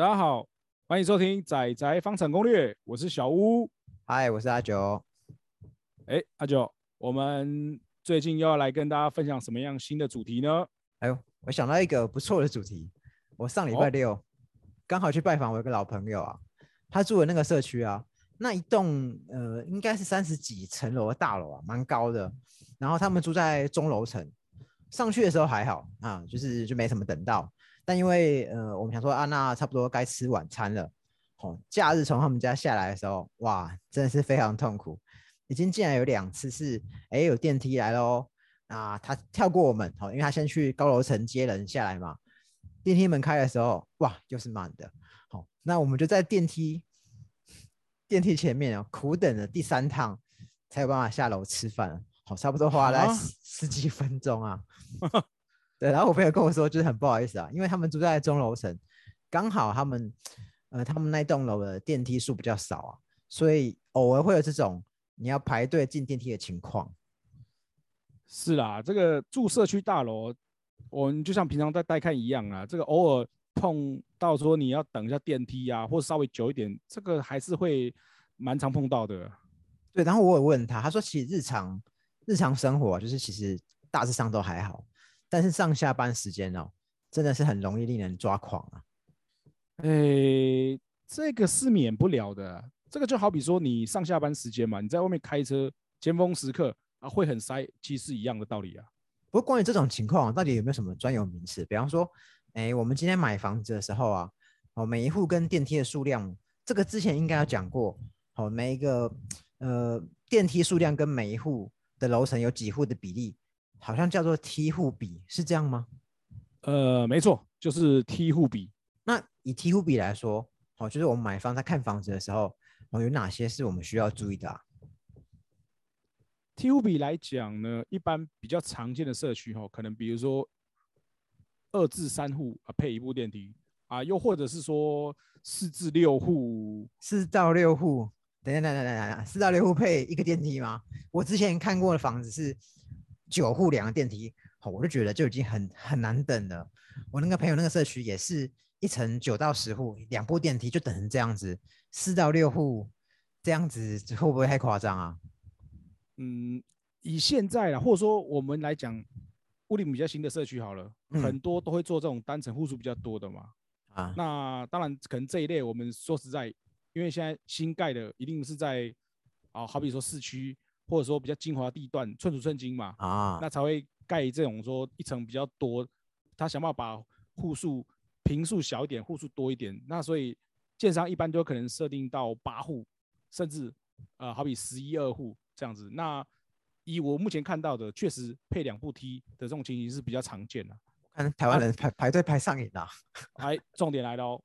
大家好，欢迎收听《仔仔方产攻略》，我是小屋。嗨，我是阿九。哎，阿九，我们最近又要来跟大家分享什么样新的主题呢？哎呦，我想到一个不错的主题。我上礼拜六刚好去拜访我一个老朋友啊，他住的那个社区啊，那一栋呃应该是三十几层楼的大楼啊，蛮高的。然后他们住在中楼层，上去的时候还好啊，就是就没什么等到。但因为呃，我们想说啊，那差不多该吃晚餐了。哦，假日从他们家下来的时候，哇，真的是非常痛苦。已经进来有两次是，哎，有电梯来喽。啊，他跳过我们，好，因为他先去高楼层接人下来嘛。电梯门开的时候，哇，又是满的。好，那我们就在电梯电梯前面哦，苦等了第三趟，才有办法下楼吃饭。好，差不多花了十几分钟啊。对，然后我朋友跟我说，就是很不好意思啊，因为他们住在中楼层，刚好他们，呃，他们那栋楼的电梯数比较少啊，所以偶尔会有这种你要排队进电梯的情况。是啦，这个住社区大楼，我们就像平常在待看一样啊，这个偶尔碰到说你要等一下电梯啊，或者稍微久一点，这个还是会蛮常碰到的。对，然后我有问他，他说其实日常日常生活就是其实大致上都还好。但是上下班时间哦，真的是很容易令人抓狂啊！诶，这个是免不了的。这个就好比说你上下班时间嘛，你在外面开车，尖峰时刻啊会很塞，其实是一样的道理啊。不过关于这种情况，到底有没有什么专有名词？比方说，诶，我们今天买房子的时候啊，哦，每一户跟电梯的数量，这个之前应该有讲过。哦，每一个呃电梯数量跟每一户的楼层有几户的比例。好像叫做梯户比，是这样吗？呃，没错，就是梯户比。那以梯户比来说，哦，就是我们买房在看房子的时候，哦，有哪些是我们需要注意的啊？梯户比来讲呢，一般比较常见的社区，哈，可能比如说二至三户啊，配一部电梯啊，又或者是说四至六户，四到六户，等等等等等等，四到六户配一个电梯吗？我之前看过的房子是。九户两个电梯，好，我就觉得就已经很很难等了。我那个朋友那个社区也是一层九到十户，两部电梯就等成这样子，四到六户这样子会不会太夸张啊？嗯，以现在啦，或者说我们来讲，物理比较新的社区好了，很多都会做这种单层户数比较多的嘛。啊，那当然可能这一类我们说实在，因为现在新盖的一定是在啊，好比说市区。或者说比较精华地段，寸土寸金嘛，啊，那才会盖这种说一层比较多，他想办法把户数平数小一点，户数多一点。那所以建商一般都可能设定到八户，甚至呃好比十一二户这样子。那以我目前看到的，确实配两部梯的这种情形是比较常见的。看台湾人排排队排上瘾了。哎，重点来了哦。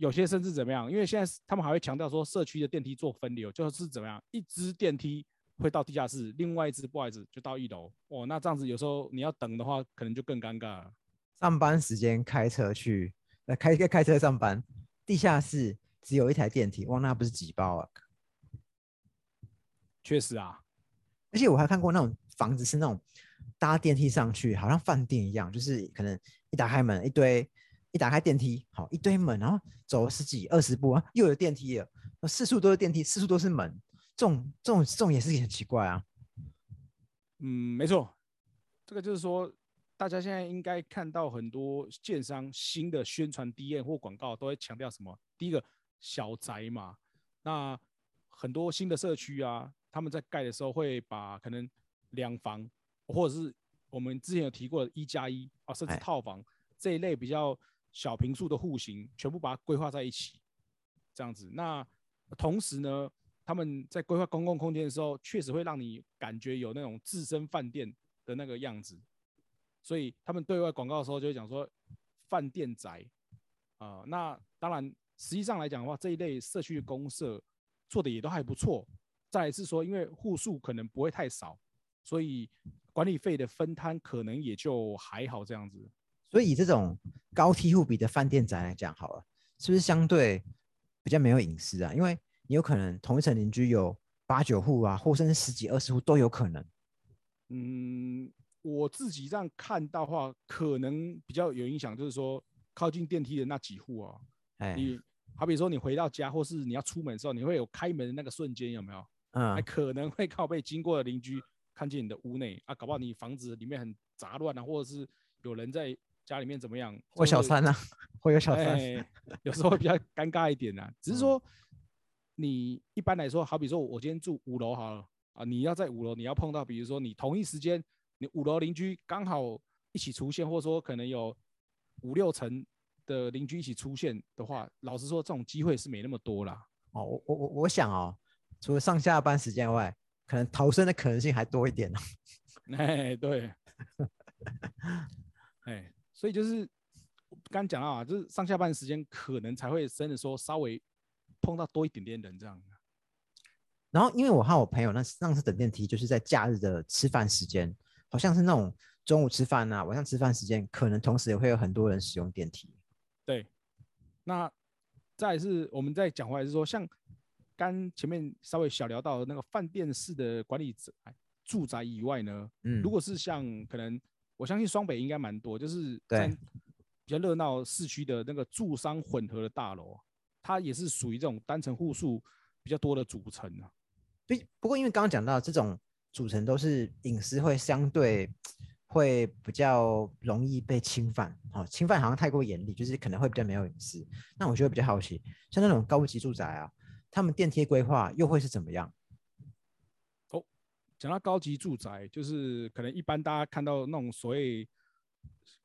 有些甚至怎么样？因为现在他们还会强调说，社区的电梯做分流，就是怎么样，一支电梯会到地下室，另外一支不好意思就到一楼。哦，那这样子有时候你要等的话，可能就更尴尬了。上班时间开车去，呃，开开开车上班，地下室只有一台电梯，哇，那不是挤爆啊！确实啊，而且我还看过那种房子是那种搭电梯上去，好像饭店一样，就是可能一打开门，一堆。一打开电梯，好一堆门，然后走十几二十步啊，又有电梯了。四处都是电梯，四处都是门，这种这种这种也是很奇怪啊。嗯，没错，这个就是说，大家现在应该看到很多建商新的宣传 D N 或广告都会强调什么？第一个小宅嘛，那很多新的社区啊，他们在盖的时候会把可能两房或者是我们之前有提过的一加一啊，甚至套房这一类比较。小平数的户型全部把它规划在一起，这样子。那同时呢，他们在规划公共空间的时候，确实会让你感觉有那种自身饭店的那个样子。所以他们对外广告的时候就会讲说饭店宅啊。那当然，实际上来讲的话，这一类社区的公社做的也都还不错。再来是说，因为户数可能不会太少，所以管理费的分摊可能也就还好这样子。所以以这种高梯户比的饭店宅来讲，好了，是不是相对比较没有隐私啊？因为你有可能同一层邻居有八九户啊，或甚至十几二十户都有可能。嗯，我自己这样看到话，可能比较有影响，就是说靠近电梯的那几户啊，哎，你好比说你回到家，或是你要出门的时候，你会有开门的那个瞬间，有没有？还嗯，可能会靠被经过的邻居看见你的屋内啊，搞不好你房子里面很杂乱啊，或者是有人在家里面怎么样，或小三三啊，会有小三，哎，有时候会比较尴尬一点啊、只是嗯说，你一般来说，好比说我今天住五楼好了啊，你要在五楼，你要碰到，比如说你同一时间，你五楼邻居刚好一起出现，或者说可能有五六层的邻居一起出现的话，老实说，这种机会是没那么多啦。哦，我我我我想哦，除了上下班时间外，可能逃生的可能性还多一点哦。哎，对，哎，所以就是刚刚讲到啊，就是上下班时间可能才会真的说稍微碰到多一点点人这样。然后因为我和我朋友那上次等电梯，就是在假日的吃饭时间，好像是那种中午吃饭啊，晚上吃饭时间，可能同时也会有很多人使用电梯。对，那再是我们再讲回来是说，像刚前面稍微小聊到的那个饭店式的管理者哎住宅以外呢，嗯，如果是像可能我相信双北应该蛮多，就是对在比较热闹市区的那个住商混合的大楼，它也是属于这种单层户数比较多的组成啊。不不过因为刚刚讲到这种组成都是隐私会相对会比较容易被侵犯，哦，侵犯好像太过严厉，就是可能会比较没有隐私。那我就会比较好奇，像那种高级住宅啊，他们电梯规划又会是怎么样？讲到高级住宅，就是可能一般大家看到那种所谓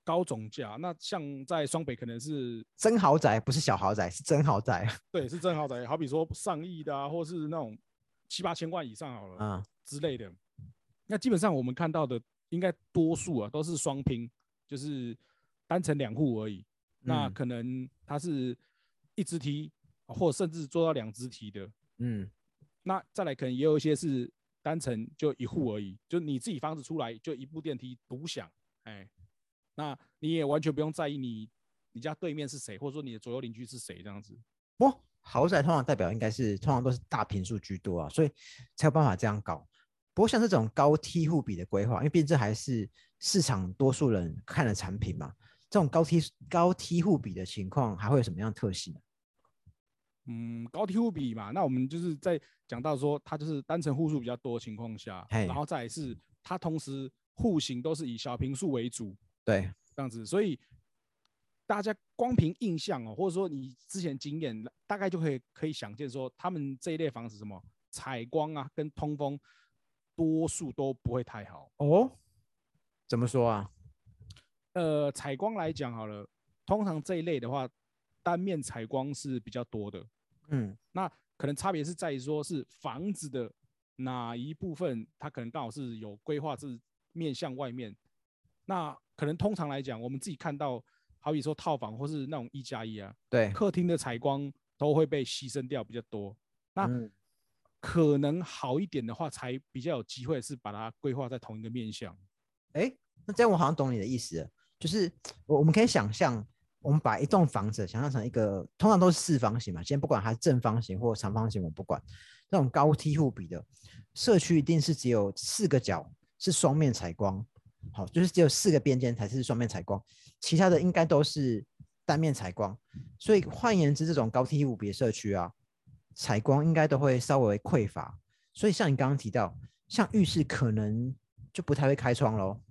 高总价，那像在双北可能是真豪宅不是小豪宅，是真豪宅。对是真豪宅，好比说上亿的啊，或是那种七八千万以上好了嗯，之类的。那基本上我们看到的应该多数啊都是双拼，就是单层两户而已。那嗯可能它是一只梯，或者甚至做到两只梯的。嗯，那再来可能也有一些是单层就一户而已，就你自己房子出来就一部电梯独享，哎，那你也完全不用在意你你家对面是谁，或者说你的左右邻居是谁这样子。不，豪宅通常代表应该是通常都是大平数居多啊，所以才有办法这样搞。不过像这种高梯户比的规划，因为毕竟这还是市场多数人看的产品嘛，这种高梯高梯户比的情况还会有什么样的特性？嗯，高梯户比嘛，那我们就是在讲到说，它就是单层户数比较多的情况下，然后再是它同时户型都是以小平数为主对，这样子，所以大家光凭印象哦，或者说你之前经验，大概就可以可以想见说，他们这一类房子什么采光啊跟通风，多数都不会太好。哦，怎么说啊？呃，采光来讲好了，通常这一类的话，单面采光是比较多的。嗯，那可能差别是在于说是房子的哪一部分，它可能刚好是有规划是面向外面。那可能通常来讲，我们自己看到，好比说套房或是那种一加一啊，对，客厅的采光都会被牺牲掉比较多。那嗯可能好一点的话，才比较有机会是把它规划在同一个面向。哎，那这样我好像懂你的意思，就是我我们可以想象，我们把一栋房子想象成一个，通常都是四方形嘛，先不管它是正方形或长方形，我不管，那种高梯户比的社区一定是只有四个角是双面采光，好，就是只有四个边间才是双面采光，其他的应该都是单面采光，所以换言之，这种高梯户比的社区啊，采光应该都会稍微匮乏，所以像你刚刚提到，像浴室可能就不太会开窗喽。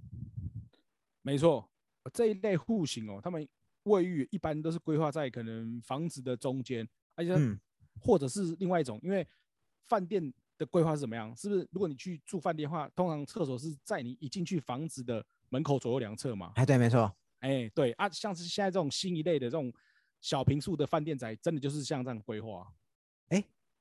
没错，这一类户型哦，他们卫浴一般都是规划在可能房子的中间，而且嗯或者是另外一种，因为饭店的规划是怎么样？是不是如果你去住饭店的话，通常厕所是在你一进去房子的门口左右两侧嘛？哎，对，没错，哎，对啊，像是现在这种新一类的这种小平数的饭店宅，真的就是像这样规划。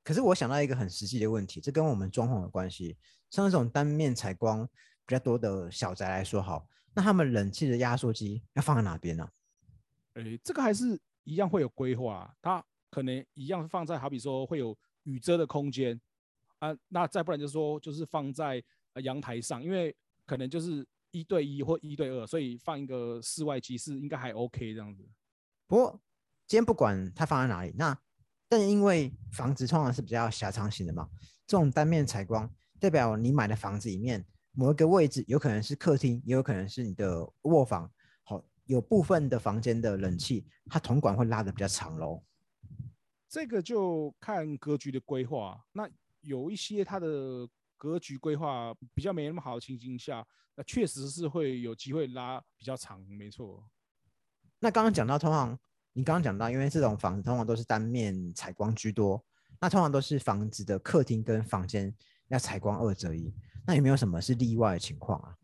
可是我想到一个很实际的问题，这跟我们装潢有关系。像那种单面采光比较多的小宅来说，好，那他们冷气的压缩机要放在哪边呢、诶，这个还是一样会有规划，它可能一样放在好比说会有雨遮的空间啊，那再不然就是说就是放在呃阳台上，因为可能就是一对一或一对二，所以放一个室外机是应该还 OK 这样子。不过今天不管它放在哪里，那但因为房子通常是比较狭长型的嘛，这种单面采光代表你买的房子里面某一个位置有可能是客厅，也有可能是你的卧房。好，有部分的房间的冷气，它铜管会拉的比较长喽。这个就看格局的规划。那有一些它的格局规划比较没那么好的情形下，那确实是会有机会拉比较长，没错。那刚刚讲到，通常你刚刚讲到，因为这种房子通常都是单面采光居多，那通常都是房子的客厅跟房间要采光二择一。那有没有什么是例外的情况啊？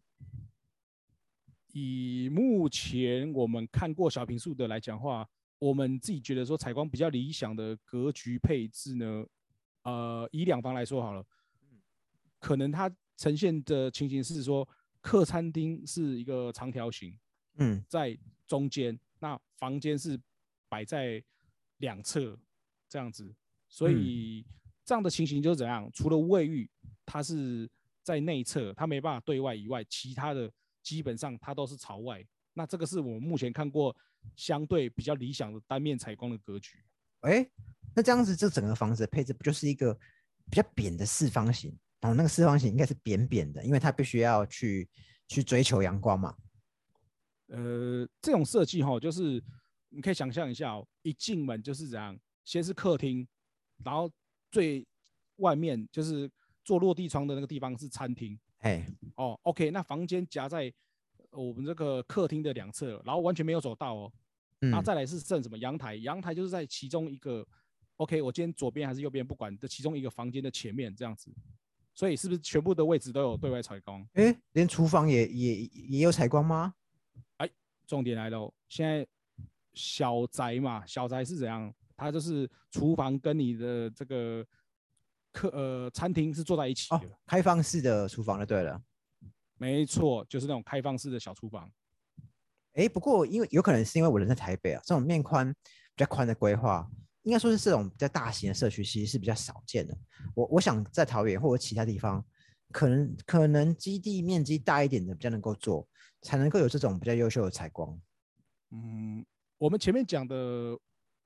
以目前我们看过小平数的来讲话，我们自己觉得说采光比较理想的格局配置呢，呃，以两房来说好了，可能它呈现的情形是说，客餐厅是一个长条形，嗯，在中间，那房间是摆在两侧这样子，所以这样的情形就是怎样？除了卫浴，它是在内侧，它没办法对外以外，其他的。基本上它都是朝外，那这个是我们目前看过相对比较理想的单面采光的格局。哎，那这样子这整个房子的配置不就是一个比较扁的四方形？然后那个四方形应该是扁扁的，因为它必须要去去追求阳光嘛。呃，这种设计哈，就是你可以想象一下哦，一进门就是这样，先是客厅，然后最外面就是做落地窗的那个地方是餐厅。哎，哦，OK，那房间夹在我们这个客厅的两侧，然后完全没有走道哦。那再来是剩什么阳台？阳台就是在其中一个，OK，我今天左边还是右边不管的其中一个房间的前面这样子。所以是不是全部的位置都有对外采光？哎，连厨房也也也有采光吗？哎，重点来了，现在小宅嘛，小宅是怎样？它就是厨房跟你的这个。客呃，餐厅是坐在一起的，开放式的厨房就对了，没错，就是那种开放式的小厨房。哎，不过因为有可能是因为我人在台北啊，这种面宽比较宽的规划，应该说是这种比较大型的社区，其实是比较少见的。我我想在桃园或者其他地方，可能可能基地面积大一点的比较能够做，才能够有这种比较优秀的采光。嗯，我们前面讲的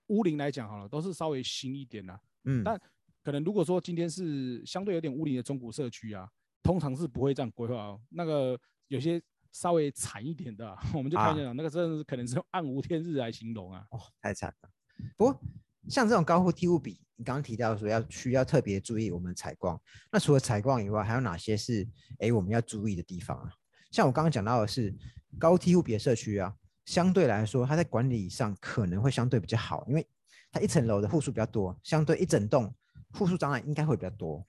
屋龄来讲好了，都是稍微新一点的，嗯，但。可能如果说今天是相对有点屋里的中古社区啊，通常是不会这样规划哦。那个有些稍微惨一点的，我们就看一下，那个真的是可能是用暗无天日来形容啊。哦，太惨了。不过像这种高户梯户比，你刚刚提到说要需要特别注意我们采光，那除了采光以外，还有哪些是哎我们要注意的地方啊？像我刚刚讲到的是高梯户比的社区啊，相对来说它在管理上可能会相对比较好，因为它一层楼的户数比较多，相对一整栋。户数障碍应该会比较多。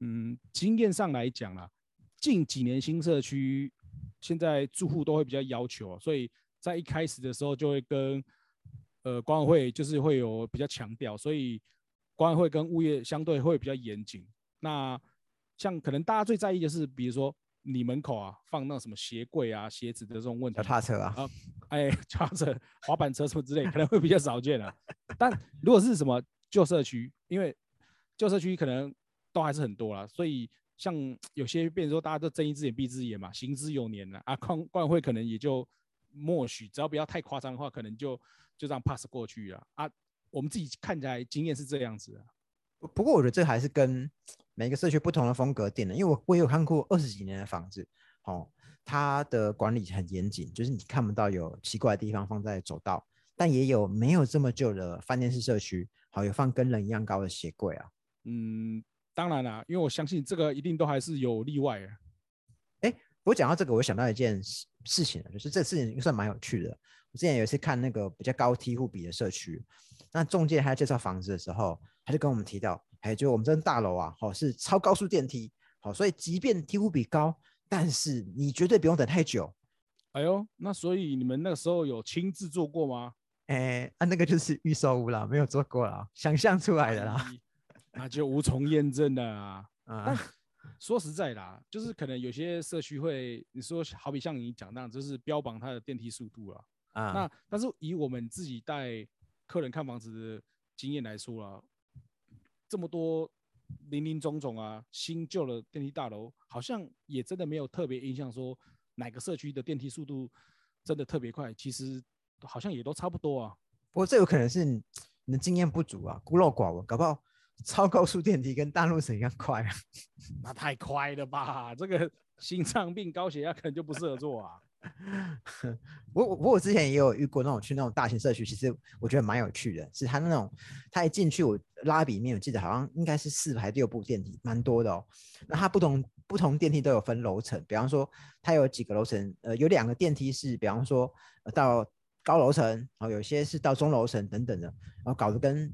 嗯，经验上来讲啦，近几年新社区现在住户都会比较要求，所以在一开始的时候就会跟呃管委会就是会有比较强调，所以管委会跟物业相对会比较严谨。那像可能大家最在意的是，比如说你门口啊放那什么鞋柜啊、鞋子的这种问题。脚踏车啊？啊，哎，脚踏车、滑板车什么之类，可能会比较少见了。但如果是什么？旧社区，因为旧社区可能都还是很多啦，所以像 有些变成说大家都睁一只眼闭一只眼嘛，行之有年了啊，冠冠会可能也就默许，只要不要太夸张的话，可能就就这样 pass 过去了啊，我们自己看起来经验是这样子啊。不过我觉得这还是跟每个社区不同的风格定的，因为我我有看过二十几年的房子，哦，它的管理很严谨，就是你看不到有奇怪的地方放在走道，但也有没有这么旧的饭店式社区。好，有放跟人一样高的鞋柜啊。嗯，当然啦，因为我相信这个一定都还是有例外啊。哎，我讲到这个，我想到一件事事情就是这事情算蛮有趣的。我之前有一次看那个比较高梯户比的社区，那中介他在介绍房子的时候，他就跟我们提到，哎，就我们这栋大楼啊，好是超高速电梯，好，所以即便梯户比高，但是你绝对不用等太久。哎呦，那所以你们那个时候有亲自做过吗？哎，啊，那个就是预售屋了，没有做过了，想象出来的啦，那就无从验证的啊。但说实在啦，就是可能有些社区会，你说好比像你讲那样，就是标榜它的电梯速度啊。啊，那但是以我们自己带客人看房子的经验来说了，这么多林林总总啊，新旧的电梯大楼，好像也真的没有特别印象说哪个社区的电梯速度真的特别快。其实。好像也都差不多啊，不过这有可能是你的经验不足啊，孤陋寡闻，搞不好 超高速电梯跟大陆城一样快啊，那太快了吧？这个心脏病、高血压可能就不适合做啊。我我我之前也有遇过那种去那种大型社区，其实我觉得蛮有趣的，是他那种他一进去我拉比里面，我记得好像应该是四排六部电梯，蛮多的哦。那它不同不同电梯都有分楼层，比方说它有几个楼层，呃，有两个电梯是，比方说呃到高楼层，然后有些是到中楼层等等的，然后搞得跟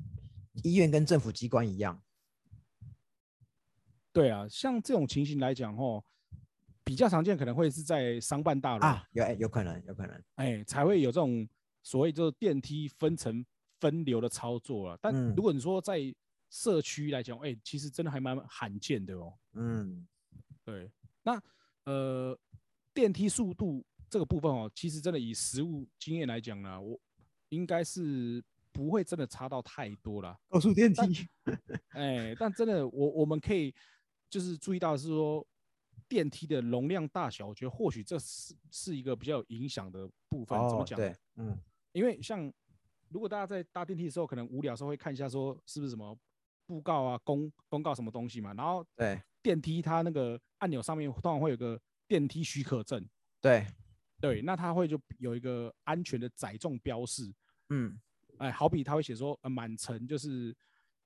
医院跟政府机关一样。对啊，像这种情形来讲，哦，比较常见可能会是在商办大楼啊，有哎有可能有可能，哎，才会有这种所谓就是电梯分层分流的操作了。但嗯如果你说在社区来讲，哎，其实真的还蛮罕见的哦。嗯对，那呃，电梯速度这个部分哦，其实真的以实物经验来讲呢，我应该是不会真的差到太多了。高速电梯，哎，但真的，我我们可以就是注意到是说电梯的容量大小，我觉得或许这是是一个比较有影响的部分。怎么哦，讲？对，嗯因为像如果大家在搭电梯的时候，可能无聊的时候会看一下说是不是什么布告啊、公公告什么东西嘛，然后对电梯它那个按钮上面通常会有个电梯许可证，对，对，那它会就有一个安全的载重标示，嗯哎，好比他会写说，呃，满层就是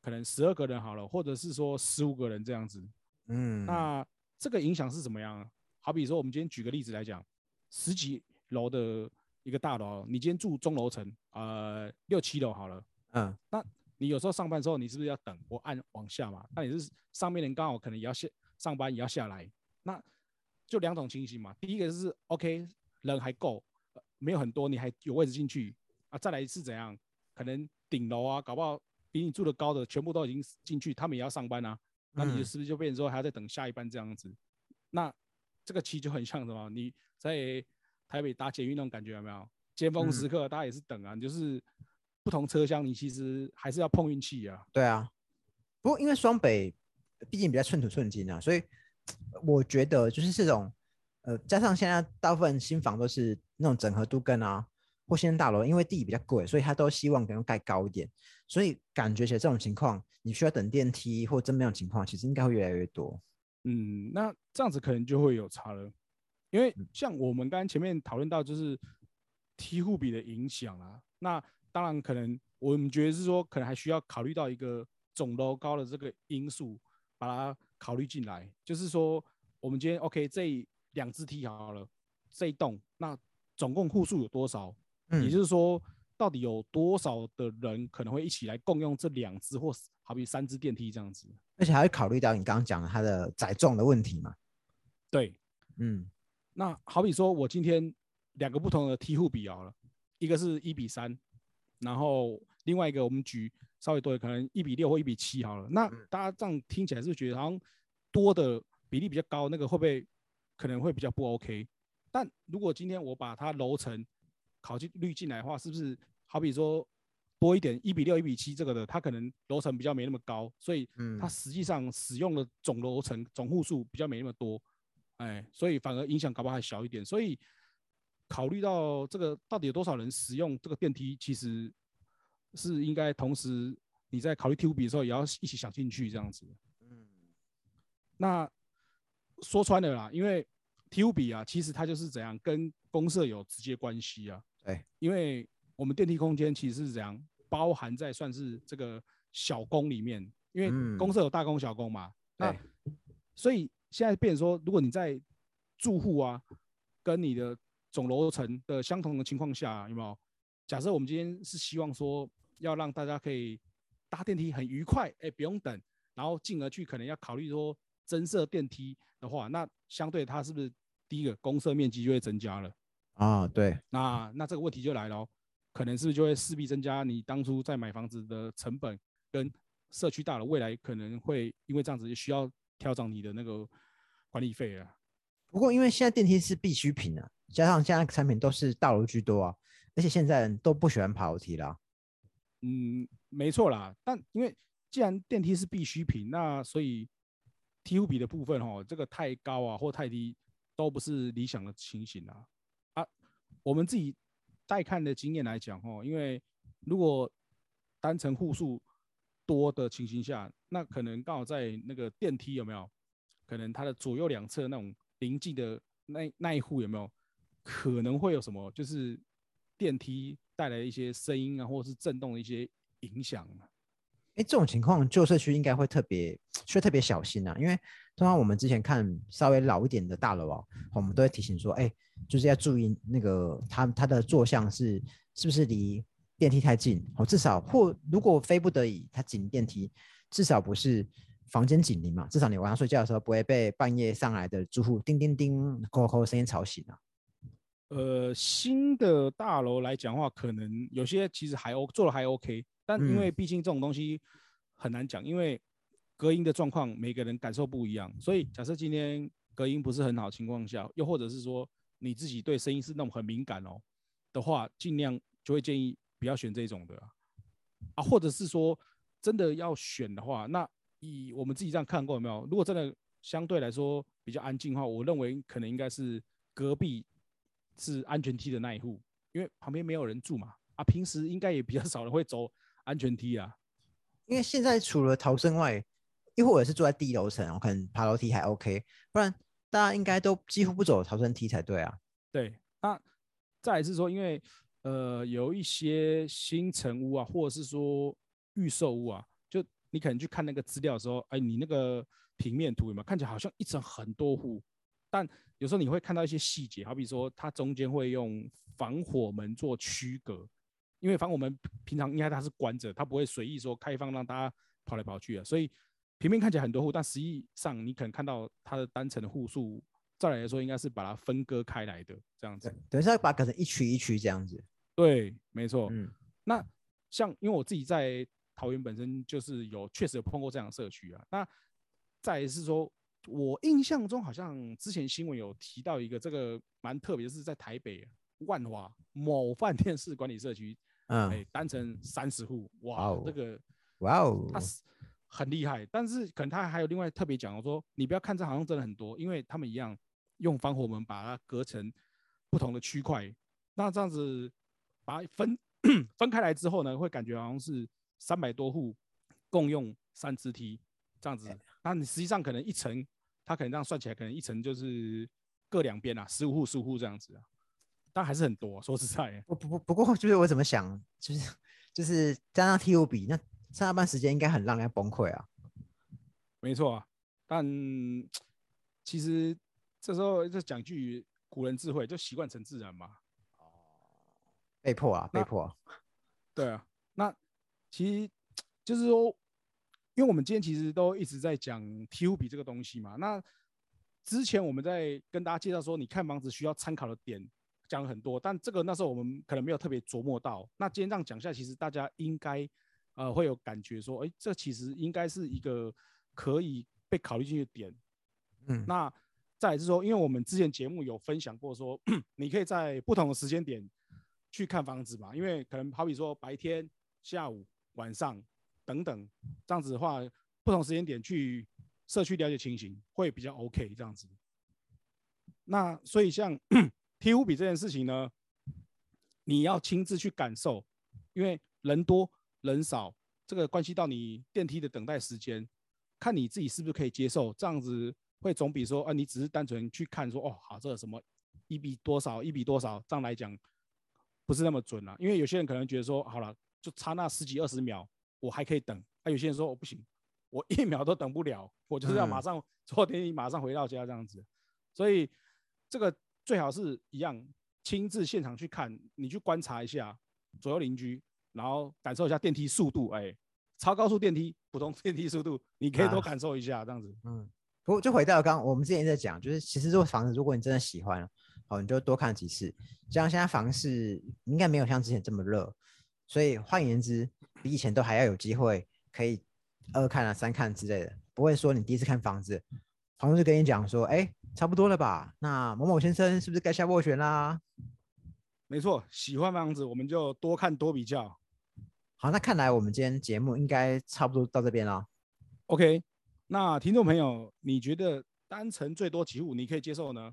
可能十二个人好了，或者是说十五个人这样子。嗯，那这个影响是怎么样？好比说，我们今天举个例子来讲，十几楼的一个大楼，你今天住中楼层，呃，六七楼好了，嗯那你有时候上班的时候，你是不是要等我按往下嘛？那你是上面人刚好可能也要下上班也要下来，那就两种情形嘛。第一个就是 OK 人还够，呃没有很多，你还有位置进去啊。再来是怎样？可能顶楼啊，搞不好比你住的高的全部都已经进去，他们也要上班啊。那你嗯是不是就变成说还要再等下一班这样子？那这个期就很像什么？你在台北搭捷运那种感觉有没有？尖峰时刻大家也是等啊，你就是不同车厢，你其实还是要碰运气啊。对啊。不过因为双北毕竟比较寸土寸金啊，所以我觉得就是这种呃，加上现在大部分新房都是那种整合都更啊或新生大楼，因为地比较贵，所以他都希望能够盖高一点，所以感觉起来这种情况，你需要等电梯或真没有情况，其实应该会越来越多。嗯，那这样子可能就会有差了，因为嗯像我们刚刚前面讨论到，就是梯户比的影响啊。那当然可能我们觉得是说，可能还需要考虑到一个总楼高的这个因素，把它考虑进来。就是说，我们今天 OK 这一两只梯好了，这一栋那总共户数有多少？嗯也嗯，就是说，到底有多少的人可能会一起来共用这两只或是好比三只电梯这样子？而且还会考虑到你刚刚讲的它的载重的问题嘛。对，嗯那好比说，我今天两个不同的梯户比好了，一个是一比三，然后另外一个我们举稍微多的，可能一比六或一比七好了。那嗯大家这样听起来是不是觉得好像多的比例比较高，那个会不会可能会比较不 OK？但如果今天我把它楼层考进率进来的话，是不是好比说多一点一比六、一比七这个的，它可能楼层比较没那么高，所以嗯它实际上使用的总楼层总户数比较没那么多，哎，所以反而影响搞不好还小一点。所以考虑到这个到底有多少人使用这个电梯，其实是应该同时你在考虑 T 五比的时候，也要一起想进去这样子。嗯那说穿了啦，因为 T 五比啊，其实它就是怎样跟公社有直接关系啊。对，因为我们电梯空间其实是怎样包含在算是这个小工里面，因为嗯公社有大工小工嘛。那对所以现在变成说，如果你在住户啊跟你的总楼层的相同的情况下，有没有？假设我们今天是希望说要让大家可以搭电梯很愉快，哎，不用等，然后进而去可能要考虑说增设电梯的话，那相对它是不是第一个公设面积就会增加了？啊，对，那那这个问题就来了哦，可能是不是就会势必增加你当初在买房子的成本，跟社区大楼未来可能会因为这样子需要调整你的那个管理费啊。不过因为现在电梯是必需品啊，加上现在产品都是大楼居多啊，而且现在人都不喜欢爬楼梯啦。嗯，没错啦，但因为既然电梯是必需品，那所以梯户比的部分哦，这个太高啊或太低都不是理想的情形啊。啊，我们自己带看的经验来讲哦，因为如果单层户数多的情形下，那可能刚好在那个电梯有没有？可能它的左右两侧那种临近的那那一户有没有？可能会有什么，就是电梯带来一些声音啊，或者是震动的一些影响。哎，这种情况旧社区应该会特别需要特别小心啊，因为通常我们之前看稍微老一点的大楼啊，我们都会提醒说，哎，就是要注意那个它它的坐向是是不是离电梯太近，哦，至少或如果非不得已它紧电梯，至少不是房间紧邻嘛，至少你晚上睡觉的时候不会被半夜上来的住户叮叮叮、扣扣声音吵醒啊。呃，新的大楼来讲话，可能有些其实还 O 做的还 OK。但因为毕竟这种东西很难讲，因为隔音的状况每个人感受不一样，所以假设今天隔音不是很好情况下，又或者是说你自己对声音是那种很敏感哦的话，尽量就会建议不要选这种的啊，或者是说真的要选的话，那以我们自己这样看过有没有？如果真的相对来说比较安静的话，我认为可能应该是隔壁是安全梯的那一户，因为旁边没有人住嘛，啊，平时应该也比较少人会走。安全梯啊，因为现在除了逃生外，因为我也是住在低楼层，我可能爬楼梯还 OK，不然大家应该都几乎不走逃生梯才对啊。对，那再是说，因为呃有一些新城屋啊，或者是说预售屋啊，就你可能去看那个资料的时候，哎，你那个平面图有没有看起来好像一层很多户，但有时候你会看到一些细节，好比说它中间会用防火门做区隔。因为反正我们平常应该它是关着，它不会随意说开放让大家跑来跑去啊，所以平面看起来很多户，但实际上你可能看到它的单层的户数，照理来说应该是把它分割开来的这样子。等一下把它改成一区一区这样子。对，没错。嗯。那像因为我自己在桃园本身就是有确实有碰过这样的社区啊。那再是说，我印象中好像之前新闻有提到一个这个蛮特别，是在台北万华某饭店式管理社区。嗯，哎，单层三十户，哇，哦。这个，哇哦，他是很厉害，但是可能他还有另外特别讲我说，你不要看这好像真的很多，因为他们一样用防火门把它隔成不同的区块，那这样子把它分 分开来之后呢，会感觉好像是三百多户共用三支梯这样子，那你实际上可能一层，它可能这样算起来，可能一层就是各两边啊，十五户十五户这样子啊。但还是很多，说实在，不不不，不过就是我怎么想，就是就是加上 T 五比，那上下班时间应该很让人崩溃啊。没错啊，但其实这时候就讲句古人智慧，就习惯成自然嘛。哦，被迫啊，被迫。对啊，那其实就是说，因为我们今天其实都一直在讲 T 五比这个东西嘛。那之前我们在跟大家介绍说，你看房子需要参考的点。讲了很多，但这个那时候我们可能没有特别琢磨到。那今天这样讲下，其实大家应该呃会有感觉说，哎，这其实应该是一个可以被考虑进去的点。嗯，那再是说，因为我们之前节目有分享过，说 你可以在不同的时间点去看房子嘛，因为可能好比说白天、下午、晚上等等这样子的话，不同时间点去社区了解情形会比较 OK 这样子。那所以像。T 五比这件事情呢，你要亲自去感受，因为人多人少，这个关系到你电梯的等待时间，看你自己是不是可以接受。这样子会总比说，啊，你只是单纯去看说，哦，好，这个什么一比多少，一比多少，这样来讲不是那么准啊。因为有些人可能觉得说，好了，就差那十几二十秒，我还可以等。啊，有些人说，我不行，我一秒都等不了，我就是要马上坐电梯，马上回到家这样子。所以这个。最好是一样，亲自现场去看，你去观察一下左右邻居，然后感受一下电梯速度，哎，超高速电梯、普通电梯速度，你可以多感受一下，这样子。嗯，不过就回到刚我们之前在讲，就是其实这个房子，如果你真的喜欢，好，你就多看几次。像现在房市应该没有像之前这么热，所以换言之，比以前都还要有机会可以二看啊、三看之类的，不会说你第一次看房子。房东就跟你讲说，哎，差不多了吧？那某某先生是不是该下斡旋啦？没错，喜欢房子我们就多看多比较。好，那看来我们今天节目应该差不多到这边了。OK，那听众朋友，你觉得单层最多几户你可以接受呢？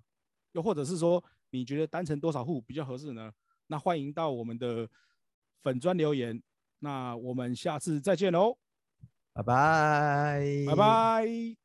又或者是说，你觉得单层多少户比较合适呢？那欢迎到我们的粉砖留言。那我们下次再见喽，拜拜，拜拜。